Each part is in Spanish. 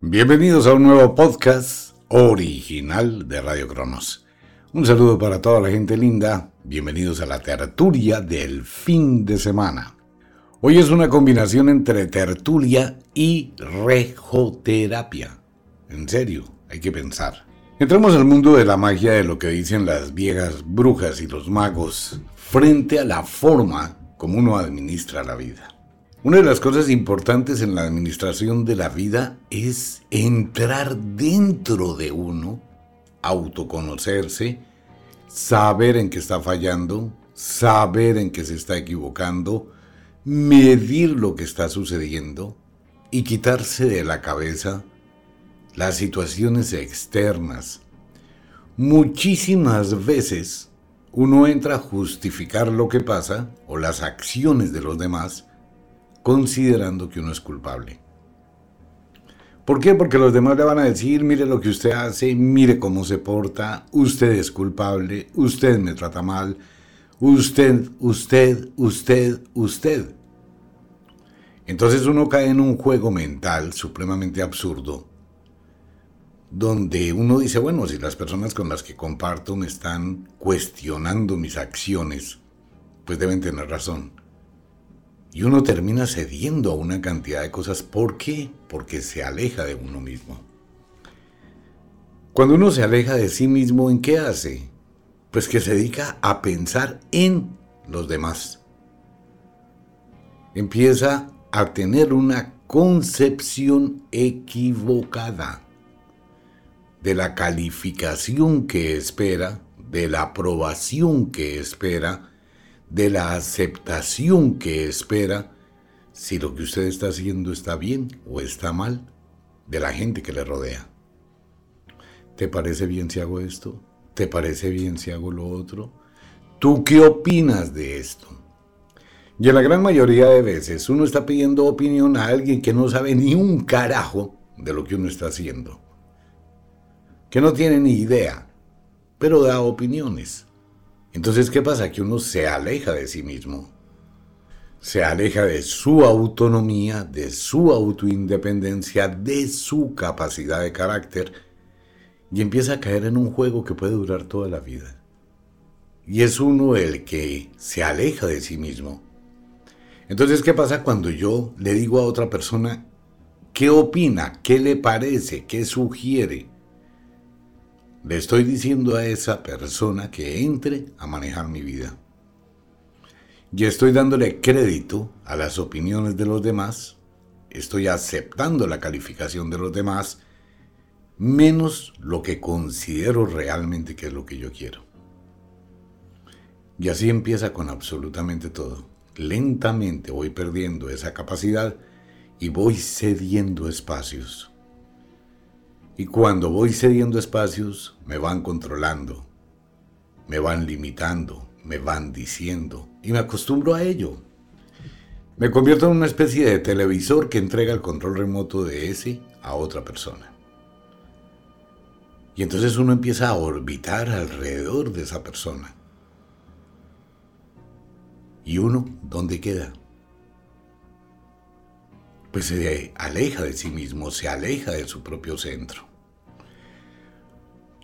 Bienvenidos a un nuevo podcast original de Radio Cronos. Un saludo para toda la gente linda. Bienvenidos a la tertulia del fin de semana. Hoy es una combinación entre tertulia y rejoterapia. En serio, hay que pensar. Entramos al mundo de la magia de lo que dicen las viejas brujas y los magos frente a la forma como uno administra la vida. Una de las cosas importantes en la administración de la vida es entrar dentro de uno, autoconocerse, saber en qué está fallando, saber en qué se está equivocando, medir lo que está sucediendo y quitarse de la cabeza las situaciones externas. Muchísimas veces uno entra a justificar lo que pasa o las acciones de los demás considerando que uno es culpable. ¿Por qué? Porque los demás le van a decir, mire lo que usted hace, mire cómo se porta, usted es culpable, usted me trata mal, usted, usted, usted, usted. Entonces uno cae en un juego mental supremamente absurdo, donde uno dice, bueno, si las personas con las que comparto me están cuestionando mis acciones, pues deben tener razón. Y uno termina cediendo a una cantidad de cosas. ¿Por qué? Porque se aleja de uno mismo. Cuando uno se aleja de sí mismo, ¿en qué hace? Pues que se dedica a pensar en los demás. Empieza a tener una concepción equivocada de la calificación que espera, de la aprobación que espera, de la aceptación que espera si lo que usted está haciendo está bien o está mal de la gente que le rodea. ¿Te parece bien si hago esto? ¿Te parece bien si hago lo otro? ¿Tú qué opinas de esto? Y en la gran mayoría de veces uno está pidiendo opinión a alguien que no sabe ni un carajo de lo que uno está haciendo. Que no tiene ni idea, pero da opiniones. Entonces, ¿qué pasa? Que uno se aleja de sí mismo. Se aleja de su autonomía, de su autoindependencia, de su capacidad de carácter y empieza a caer en un juego que puede durar toda la vida. Y es uno el que se aleja de sí mismo. Entonces, ¿qué pasa cuando yo le digo a otra persona qué opina, qué le parece, qué sugiere? Le estoy diciendo a esa persona que entre a manejar mi vida. Y estoy dándole crédito a las opiniones de los demás, estoy aceptando la calificación de los demás, menos lo que considero realmente que es lo que yo quiero. Y así empieza con absolutamente todo. Lentamente voy perdiendo esa capacidad y voy cediendo espacios. Y cuando voy cediendo espacios, me van controlando, me van limitando, me van diciendo, y me acostumbro a ello. Me convierto en una especie de televisor que entrega el control remoto de ese a otra persona. Y entonces uno empieza a orbitar alrededor de esa persona. ¿Y uno dónde queda? Pues se aleja de sí mismo, se aleja de su propio centro.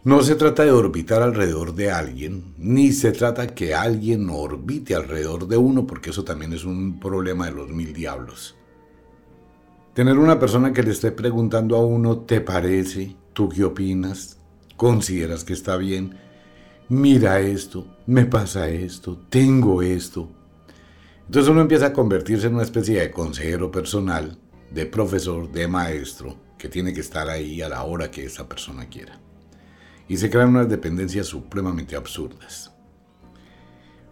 No se trata de orbitar alrededor de alguien, ni se trata que alguien orbite alrededor de uno, porque eso también es un problema de los mil diablos. Tener una persona que le esté preguntando a uno, ¿te parece? ¿Tú qué opinas? ¿Consideras que está bien? Mira esto, me pasa esto, tengo esto. Entonces uno empieza a convertirse en una especie de consejero personal, de profesor, de maestro, que tiene que estar ahí a la hora que esa persona quiera. Y se crean unas dependencias supremamente absurdas.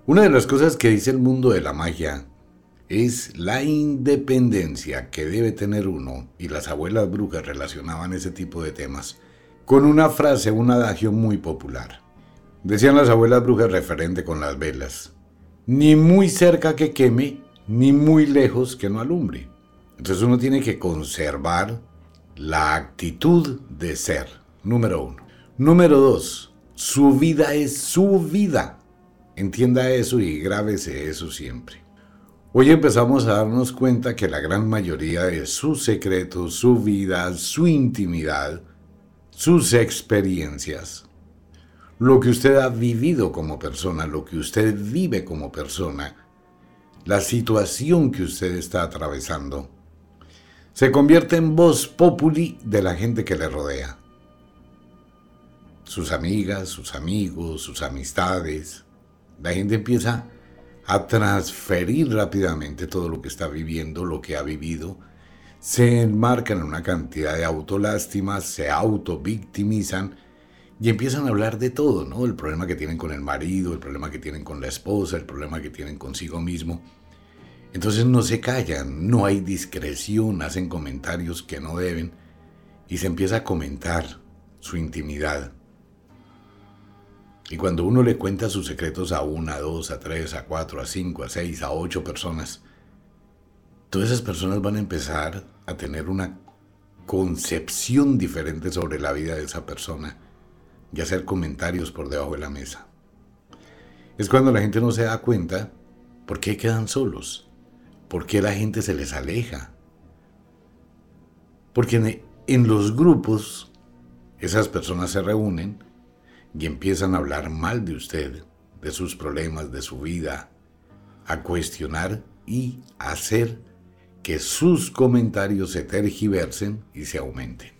Una de las cosas que dice el mundo de la magia es la independencia que debe tener uno, y las abuelas brujas relacionaban ese tipo de temas, con una frase, un adagio muy popular. Decían las abuelas brujas referente con las velas, ni muy cerca que queme, ni muy lejos que no alumbre. Entonces uno tiene que conservar la actitud de ser, número uno. Número dos, su vida es su vida. Entienda eso y grábese eso siempre. Hoy empezamos a darnos cuenta que la gran mayoría de sus secretos, su vida, su intimidad, sus experiencias, lo que usted ha vivido como persona, lo que usted vive como persona, la situación que usted está atravesando, se convierte en voz populi de la gente que le rodea. Sus amigas, sus amigos, sus amistades. La gente empieza a transferir rápidamente todo lo que está viviendo, lo que ha vivido, se enmarcan en una cantidad de autolástimas, se autovictimizan y empiezan a hablar de todo, ¿no? El problema que tienen con el marido, el problema que tienen con la esposa, el problema que tienen consigo mismo. Entonces no se callan, no hay discreción, hacen comentarios que no deben y se empieza a comentar su intimidad. Y cuando uno le cuenta sus secretos a una, a dos, a tres, a cuatro, a cinco, a seis, a ocho personas, todas esas personas van a empezar a tener una concepción diferente sobre la vida de esa persona y hacer comentarios por debajo de la mesa. Es cuando la gente no se da cuenta por qué quedan solos, por qué la gente se les aleja. Porque en los grupos esas personas se reúnen y empiezan a hablar mal de usted, de sus problemas, de su vida, a cuestionar y hacer que sus comentarios se tergiversen y se aumenten.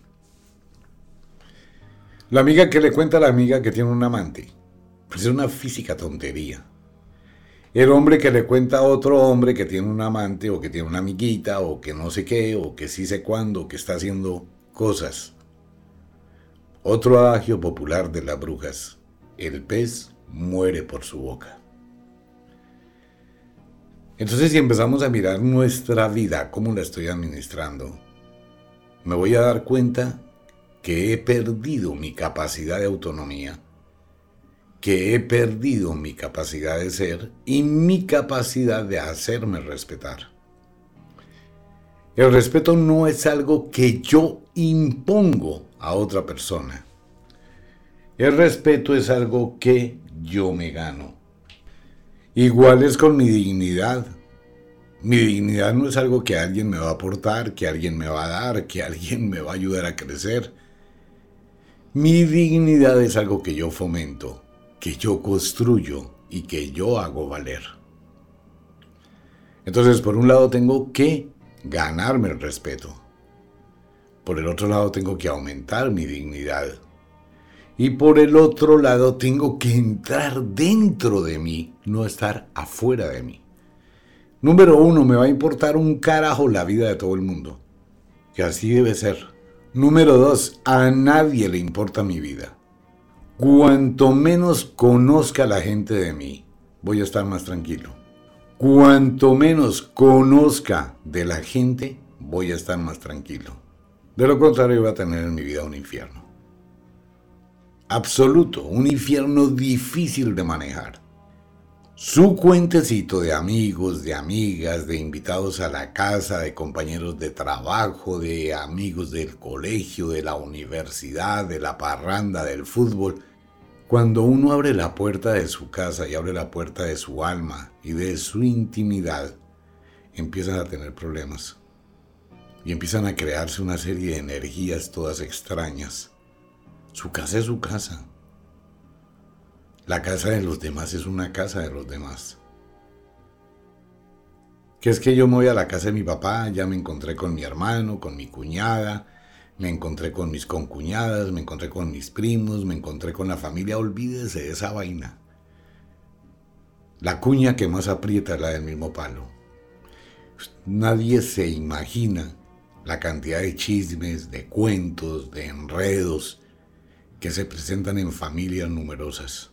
La amiga que le cuenta a la amiga que tiene un amante, pues es una física tontería. El hombre que le cuenta a otro hombre que tiene un amante o que tiene una amiguita o que no sé qué o que sí sé cuándo, que está haciendo cosas otro adagio popular de las brujas, el pez muere por su boca. Entonces si empezamos a mirar nuestra vida, cómo la estoy administrando, me voy a dar cuenta que he perdido mi capacidad de autonomía, que he perdido mi capacidad de ser y mi capacidad de hacerme respetar. El respeto no es algo que yo impongo a otra persona. El respeto es algo que yo me gano. Igual es con mi dignidad. Mi dignidad no es algo que alguien me va a aportar, que alguien me va a dar, que alguien me va a ayudar a crecer. Mi dignidad es algo que yo fomento, que yo construyo y que yo hago valer. Entonces, por un lado tengo que ganarme el respeto. Por el otro lado tengo que aumentar mi dignidad. Y por el otro lado tengo que entrar dentro de mí, no estar afuera de mí. Número uno, me va a importar un carajo la vida de todo el mundo. Que así debe ser. Número dos, a nadie le importa mi vida. Cuanto menos conozca la gente de mí, voy a estar más tranquilo. Cuanto menos conozca de la gente, voy a estar más tranquilo. De lo contrario, voy a tener en mi vida un infierno. Absoluto, un infierno difícil de manejar. Su cuentecito de amigos, de amigas, de invitados a la casa, de compañeros de trabajo, de amigos del colegio, de la universidad, de la parranda, del fútbol. Cuando uno abre la puerta de su casa y abre la puerta de su alma y de su intimidad, empiezan a tener problemas y empiezan a crearse una serie de energías todas extrañas. Su casa es su casa. La casa de los demás es una casa de los demás. que es que yo me voy a la casa de mi papá, ya me encontré con mi hermano, con mi cuñada, me encontré con mis concuñadas, me encontré con mis primos, me encontré con la familia, olvídese de esa vaina. La cuña que más aprieta es la del mismo palo. Nadie se imagina la cantidad de chismes, de cuentos, de enredos que se presentan en familias numerosas.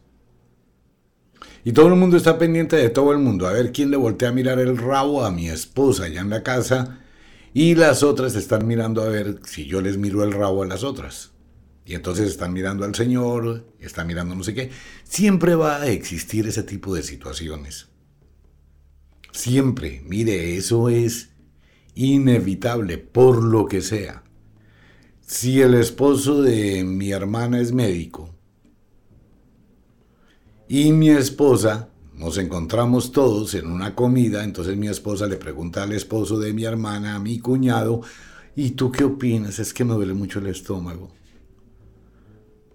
Y todo el mundo está pendiente de todo el mundo, a ver quién le voltea a mirar el rabo a mi esposa allá en la casa y las otras están mirando a ver si yo les miro el rabo a las otras. Y entonces están mirando al Señor, están mirando no sé qué. Siempre va a existir ese tipo de situaciones. Siempre, mire, eso es inevitable, por lo que sea. Si el esposo de mi hermana es médico y mi esposa, nos encontramos todos en una comida, entonces mi esposa le pregunta al esposo de mi hermana, a mi cuñado, ¿y tú qué opinas? Es que me duele mucho el estómago.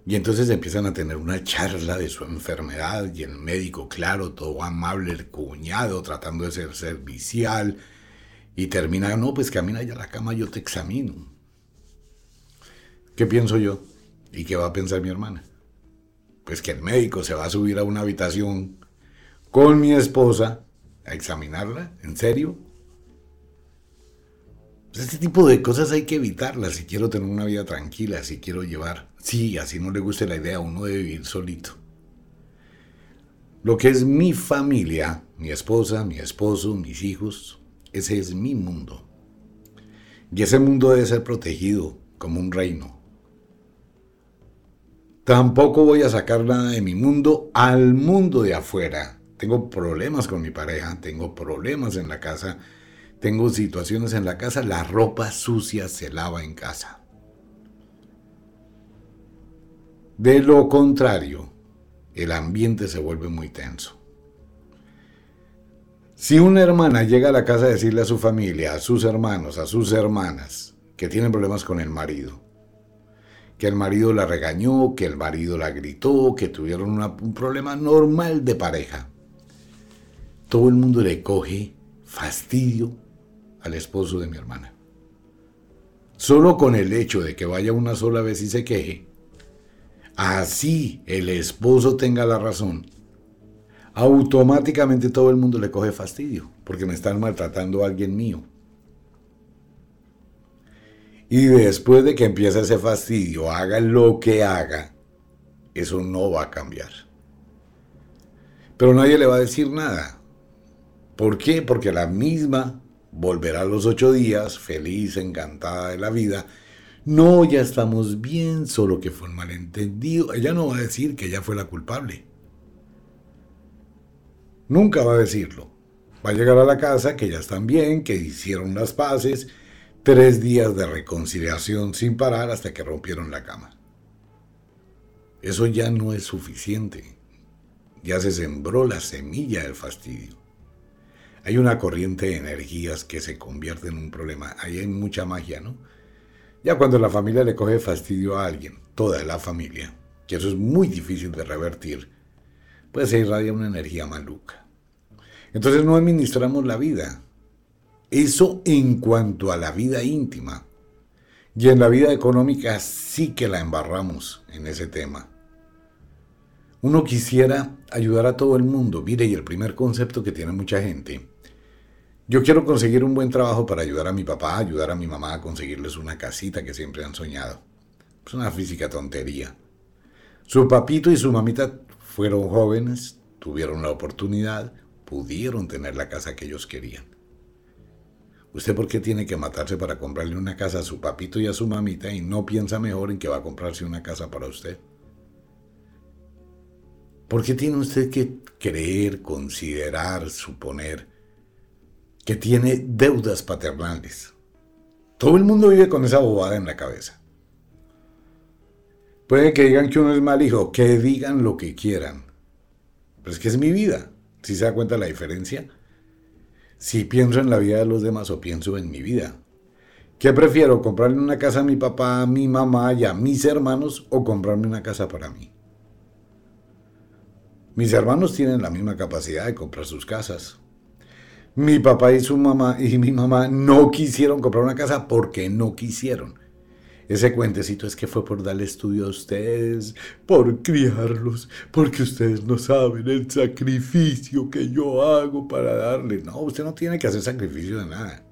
Y entonces empiezan a tener una charla de su enfermedad y el médico, claro, todo amable, el cuñado tratando de ser servicial y termina, no, pues camina ya a la cama, yo te examino. ¿Qué pienso yo? ¿Y qué va a pensar mi hermana? pues que el médico se va a subir a una habitación con mi esposa a examinarla, ¿en serio? Pues este tipo de cosas hay que evitarlas si quiero tener una vida tranquila, si quiero llevar, sí, así no le guste la idea, uno de vivir solito. Lo que es mi familia, mi esposa, mi esposo, mis hijos, ese es mi mundo. Y ese mundo debe ser protegido como un reino. Tampoco voy a sacar nada de mi mundo al mundo de afuera. Tengo problemas con mi pareja, tengo problemas en la casa, tengo situaciones en la casa, la ropa sucia se lava en casa. De lo contrario, el ambiente se vuelve muy tenso. Si una hermana llega a la casa a decirle a su familia, a sus hermanos, a sus hermanas, que tienen problemas con el marido, que el marido la regañó, que el marido la gritó, que tuvieron un problema normal de pareja. Todo el mundo le coge fastidio al esposo de mi hermana. Solo con el hecho de que vaya una sola vez y se queje, así el esposo tenga la razón, automáticamente todo el mundo le coge fastidio, porque me están maltratando a alguien mío. Y después de que empiece ese fastidio, haga lo que haga, eso no va a cambiar. Pero nadie le va a decir nada. ¿Por qué? Porque la misma volverá a los ocho días, feliz, encantada de la vida. No, ya estamos bien, solo que fue un malentendido. Ella no va a decir que ella fue la culpable. Nunca va a decirlo. Va a llegar a la casa que ya están bien, que hicieron las paces, Tres días de reconciliación sin parar hasta que rompieron la cama. Eso ya no es suficiente. Ya se sembró la semilla del fastidio. Hay una corriente de energías que se convierte en un problema. Ahí hay mucha magia, ¿no? Ya cuando la familia le coge fastidio a alguien, toda la familia, que eso es muy difícil de revertir, pues se irradia una energía maluca. Entonces no administramos la vida, eso en cuanto a la vida íntima. Y en la vida económica sí que la embarramos en ese tema. Uno quisiera ayudar a todo el mundo. Mire, y el primer concepto que tiene mucha gente. Yo quiero conseguir un buen trabajo para ayudar a mi papá, ayudar a mi mamá a conseguirles una casita que siempre han soñado. Es una física tontería. Su papito y su mamita fueron jóvenes, tuvieron la oportunidad, pudieron tener la casa que ellos querían. ¿Usted por qué tiene que matarse para comprarle una casa a su papito y a su mamita y no piensa mejor en que va a comprarse una casa para usted? ¿Por qué tiene usted que creer, considerar, suponer que tiene deudas paternales? Todo el mundo vive con esa bobada en la cabeza. Puede que digan que uno es mal hijo, que digan lo que quieran. Pero es que es mi vida. ¿Si se da cuenta la diferencia? si pienso en la vida de los demás o pienso en mi vida. ¿Qué prefiero? ¿Comprarle una casa a mi papá, a mi mamá y a mis hermanos o comprarme una casa para mí? Mis hermanos tienen la misma capacidad de comprar sus casas. Mi papá y su mamá y mi mamá no quisieron comprar una casa porque no quisieron. Ese cuentecito es que fue por darle estudio a ustedes, por criarlos, porque ustedes no saben el sacrificio que yo hago para darle. No, usted no tiene que hacer sacrificio de nada.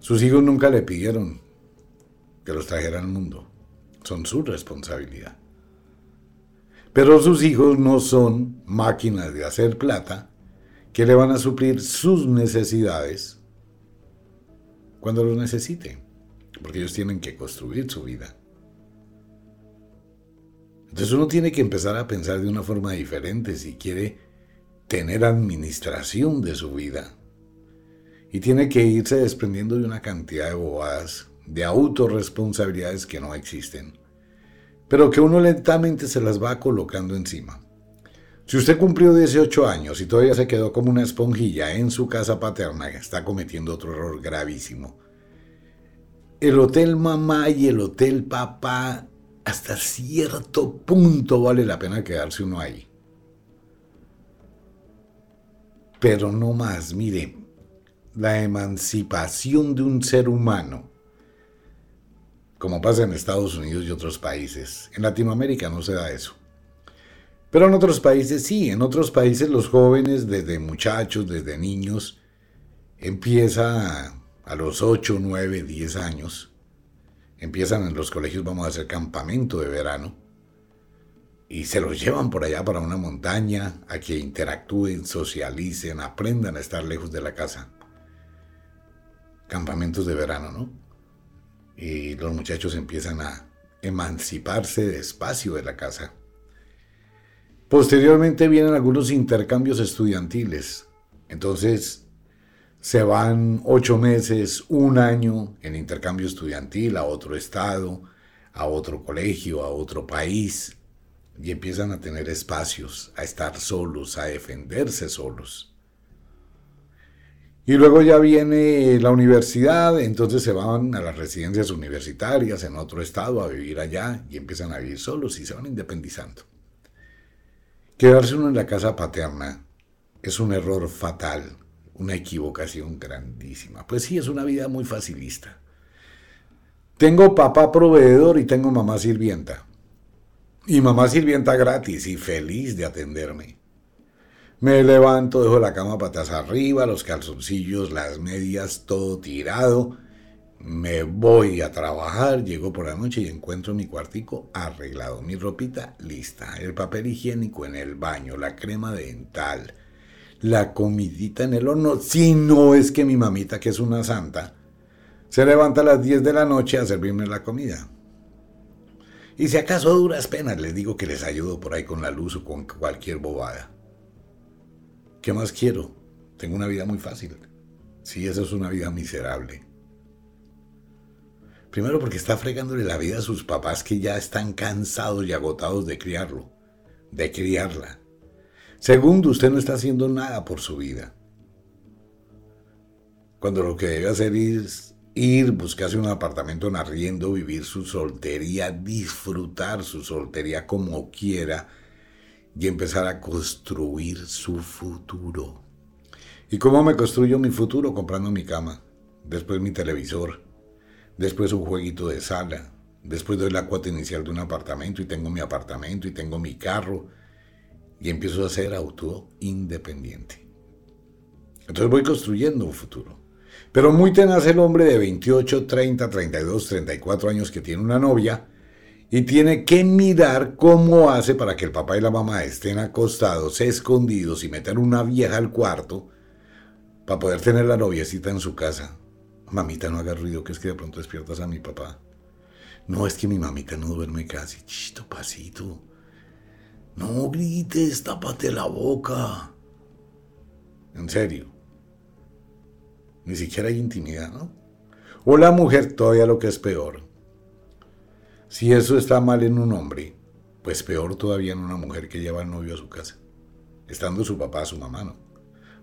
Sus hijos nunca le pidieron que los trajera al mundo. Son su responsabilidad. Pero sus hijos no son máquinas de hacer plata que le van a suplir sus necesidades cuando los necesiten porque ellos tienen que construir su vida. Entonces uno tiene que empezar a pensar de una forma diferente si quiere tener administración de su vida. Y tiene que irse desprendiendo de una cantidad de bobadas, de autorresponsabilidades que no existen, pero que uno lentamente se las va colocando encima. Si usted cumplió 18 años y todavía se quedó como una esponjilla en su casa paterna, está cometiendo otro error gravísimo el hotel mamá y el hotel papá, hasta cierto punto vale la pena quedarse uno ahí. Pero no más, mire, la emancipación de un ser humano, como pasa en Estados Unidos y otros países, en Latinoamérica no se da eso. Pero en otros países sí, en otros países los jóvenes, desde muchachos, desde niños, empieza a los 8, 9, 10 años, empiezan en los colegios, vamos a hacer campamento de verano, y se los llevan por allá para una montaña a que interactúen, socialicen, aprendan a estar lejos de la casa. Campamentos de verano, ¿no? Y los muchachos empiezan a emanciparse despacio de la casa. Posteriormente vienen algunos intercambios estudiantiles. Entonces, se van ocho meses, un año en intercambio estudiantil a otro estado, a otro colegio, a otro país, y empiezan a tener espacios, a estar solos, a defenderse solos. Y luego ya viene la universidad, entonces se van a las residencias universitarias en otro estado a vivir allá y empiezan a vivir solos y se van independizando. Quedarse uno en la casa paterna es un error fatal una equivocación grandísima. Pues sí, es una vida muy facilista. Tengo papá proveedor y tengo mamá sirvienta. Y mamá sirvienta gratis y feliz de atenderme. Me levanto, dejo la cama patas arriba, los calzoncillos, las medias, todo tirado. Me voy a trabajar, llego por la noche y encuentro mi cuartico arreglado, mi ropita lista, el papel higiénico en el baño, la crema dental, la comidita en el horno, si no es que mi mamita, que es una santa, se levanta a las 10 de la noche a servirme la comida. Y si acaso duras penas, les digo que les ayudo por ahí con la luz o con cualquier bobada. ¿Qué más quiero? Tengo una vida muy fácil. Sí, eso es una vida miserable. Primero porque está fregándole la vida a sus papás que ya están cansados y agotados de criarlo, de criarla. Segundo, usted no está haciendo nada por su vida. Cuando lo que debe hacer es ir, buscarse un apartamento en arriendo, vivir su soltería, disfrutar su soltería como quiera y empezar a construir su futuro. ¿Y cómo me construyo mi futuro? Comprando mi cama, después mi televisor, después un jueguito de sala, después doy la cuota inicial de un apartamento y tengo mi apartamento y tengo mi carro y empiezo a ser auto independiente. Entonces voy construyendo un futuro. Pero muy tenaz el hombre de 28, 30, 32, 34 años que tiene una novia y tiene que mirar cómo hace para que el papá y la mamá estén acostados, escondidos y meter una vieja al cuarto para poder tener la noviecita en su casa. Mamita, no haga ruido, que es que de pronto despiertas a mi papá. No, es que mi mamita no duerme casi. Chito, pasito. No grites, tápate la boca. En serio. Ni siquiera hay intimidad, ¿no? O la mujer, todavía lo que es peor. Si eso está mal en un hombre, pues peor todavía en una mujer que lleva al novio a su casa. Estando su papá, su mamá, ¿no?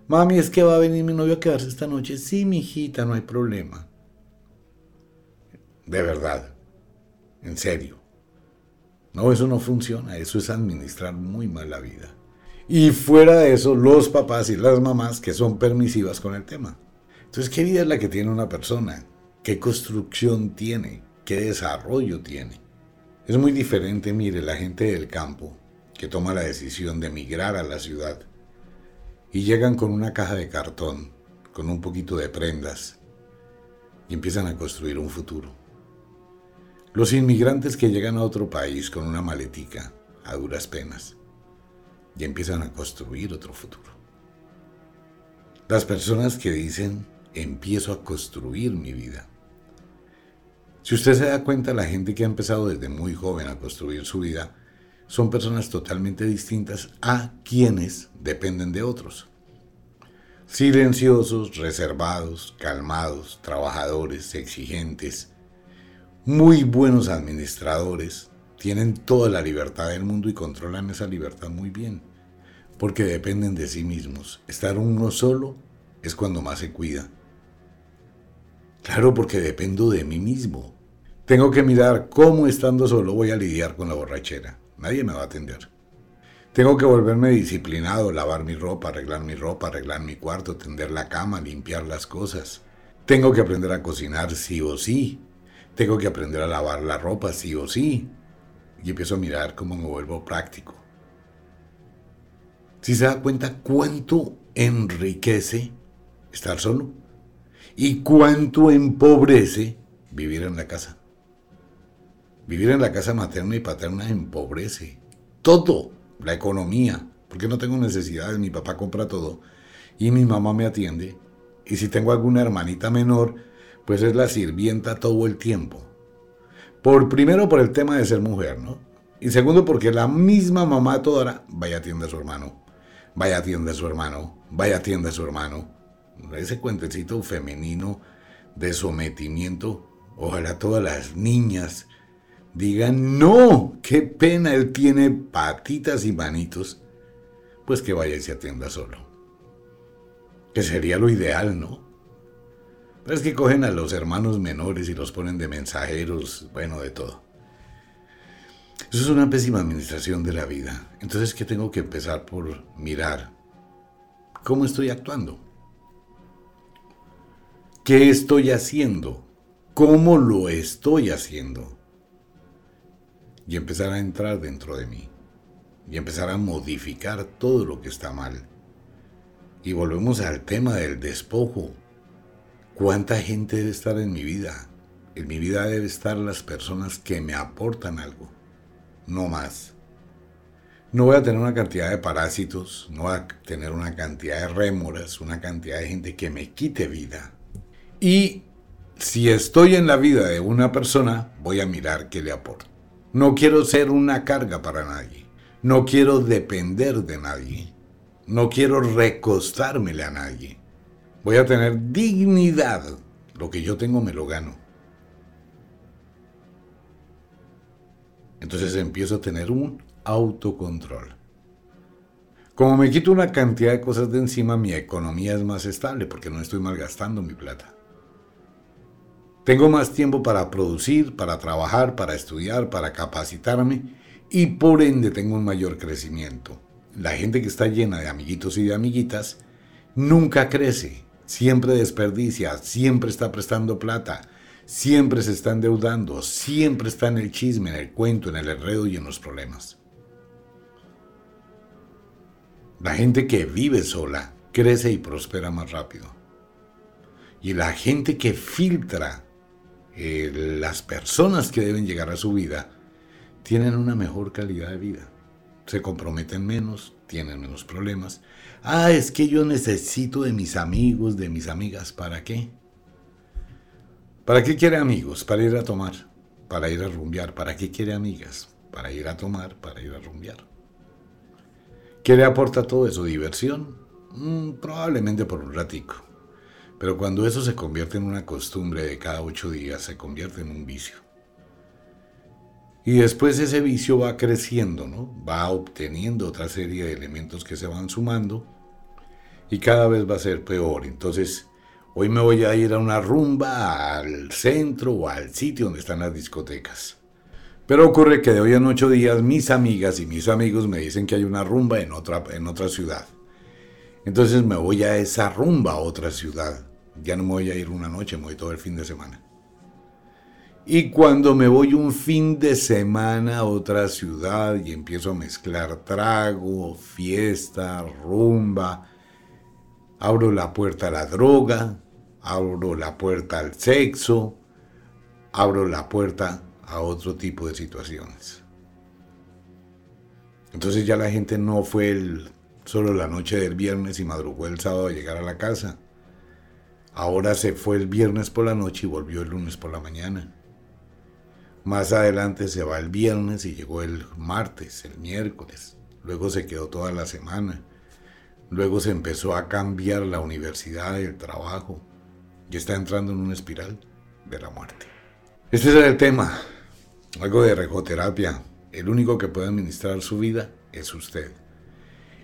Mami, es que va a venir mi novio a quedarse esta noche. Sí, mi hijita, no hay problema. De verdad. En serio. No, eso no funciona, eso es administrar muy mal la vida. Y fuera de eso, los papás y las mamás que son permisivas con el tema. Entonces, ¿qué vida es la que tiene una persona? ¿Qué construcción tiene? ¿Qué desarrollo tiene? Es muy diferente, mire, la gente del campo que toma la decisión de emigrar a la ciudad y llegan con una caja de cartón, con un poquito de prendas y empiezan a construir un futuro. Los inmigrantes que llegan a otro país con una maletica, a duras penas, y empiezan a construir otro futuro. Las personas que dicen, empiezo a construir mi vida. Si usted se da cuenta, la gente que ha empezado desde muy joven a construir su vida, son personas totalmente distintas a quienes dependen de otros. Silenciosos, reservados, calmados, trabajadores, exigentes, muy buenos administradores, tienen toda la libertad del mundo y controlan esa libertad muy bien, porque dependen de sí mismos. Estar uno solo es cuando más se cuida. Claro, porque dependo de mí mismo. Tengo que mirar cómo estando solo voy a lidiar con la borrachera. Nadie me va a atender. Tengo que volverme disciplinado, lavar mi ropa, arreglar mi ropa, arreglar mi cuarto, tender la cama, limpiar las cosas. Tengo que aprender a cocinar sí o sí. Tengo que aprender a lavar la ropa sí o sí y empiezo a mirar cómo me vuelvo práctico. Si se da cuenta cuánto enriquece estar solo y cuánto empobrece vivir en la casa. Vivir en la casa materna y paterna empobrece todo, la economía, porque no tengo necesidades, mi papá compra todo y mi mamá me atiende. Y si tengo alguna hermanita menor, pues es la sirvienta todo el tiempo. Por primero por el tema de ser mujer, ¿no? Y segundo porque la misma mamá toda vaya atiende a su hermano, vaya atiende a su hermano, vaya atiende a su hermano. Ese cuentecito femenino de sometimiento, ojalá todas las niñas digan, no, qué pena, él tiene patitas y manitos, pues que vaya y se atienda solo. Que sería lo ideal, ¿no? Pero es que cogen a los hermanos menores y los ponen de mensajeros, bueno, de todo. Eso es una pésima administración de la vida. Entonces, ¿qué tengo que empezar por mirar? ¿Cómo estoy actuando? ¿Qué estoy haciendo? ¿Cómo lo estoy haciendo? Y empezar a entrar dentro de mí. Y empezar a modificar todo lo que está mal. Y volvemos al tema del despojo. ¿Cuánta gente debe estar en mi vida? En mi vida debe estar las personas que me aportan algo, no más. No voy a tener una cantidad de parásitos, no voy a tener una cantidad de rémoras, una cantidad de gente que me quite vida. Y si estoy en la vida de una persona, voy a mirar qué le aporto. No quiero ser una carga para nadie. No quiero depender de nadie. No quiero recostármele a nadie. Voy a tener dignidad. Lo que yo tengo me lo gano. Entonces empiezo a tener un autocontrol. Como me quito una cantidad de cosas de encima, mi economía es más estable porque no estoy malgastando mi plata. Tengo más tiempo para producir, para trabajar, para estudiar, para capacitarme y por ende tengo un mayor crecimiento. La gente que está llena de amiguitos y de amiguitas nunca crece, siempre desperdicia, siempre está prestando plata, siempre se está endeudando, siempre está en el chisme, en el cuento, en el enredo y en los problemas. La gente que vive sola crece y prospera más rápido. Y la gente que filtra eh, las personas que deben llegar a su vida tienen una mejor calidad de vida. Se comprometen menos, tienen menos problemas, Ah, es que yo necesito de mis amigos, de mis amigas. ¿Para qué? ¿Para qué quiere amigos? Para ir a tomar, para ir a rumbear. ¿Para qué quiere amigas? Para ir a tomar, para ir a rumbear. ¿Qué le aporta todo eso? ¿Diversión? Mm, probablemente por un ratico. Pero cuando eso se convierte en una costumbre de cada ocho días, se convierte en un vicio. Y después ese vicio va creciendo, ¿no? Va obteniendo otra serie de elementos que se van sumando y cada vez va a ser peor. Entonces, hoy me voy a ir a una rumba al centro o al sitio donde están las discotecas. Pero ocurre que de hoy en ocho días mis amigas y mis amigos me dicen que hay una rumba en otra, en otra ciudad. Entonces me voy a esa rumba a otra ciudad. Ya no me voy a ir una noche, me voy todo el fin de semana. Y cuando me voy un fin de semana a otra ciudad y empiezo a mezclar trago, fiesta, rumba, abro la puerta a la droga, abro la puerta al sexo, abro la puerta a otro tipo de situaciones. Entonces ya la gente no fue solo la noche del viernes y madrugó el sábado a llegar a la casa. Ahora se fue el viernes por la noche y volvió el lunes por la mañana. Más adelante se va el viernes y llegó el martes, el miércoles. Luego se quedó toda la semana. Luego se empezó a cambiar la universidad, el trabajo. Y está entrando en una espiral de la muerte. Este es el tema. Algo de regoterapia. El único que puede administrar su vida es usted.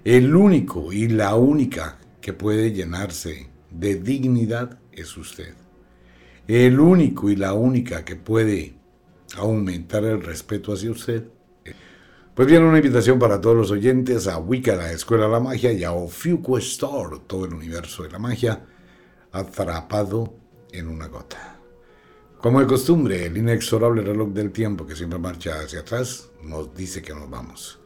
El único y la única que puede llenarse de dignidad es usted. El único y la única que puede aumentar el respeto hacia usted. Pues viene una invitación para todos los oyentes a Wicca, la Escuela de la Magia, y a Ofiuco Store, todo el universo de la magia, atrapado en una gota. Como de costumbre, el inexorable reloj del tiempo que siempre marcha hacia atrás nos dice que nos vamos.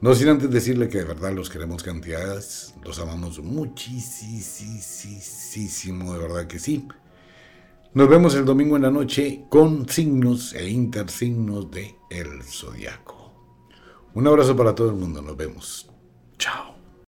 No sin antes decirle que de verdad los queremos cantidades, los amamos muchísimo, de verdad que sí. Nos vemos el domingo en la noche con signos e intersignos de el zodiaco. Un abrazo para todo el mundo, nos vemos. Chao.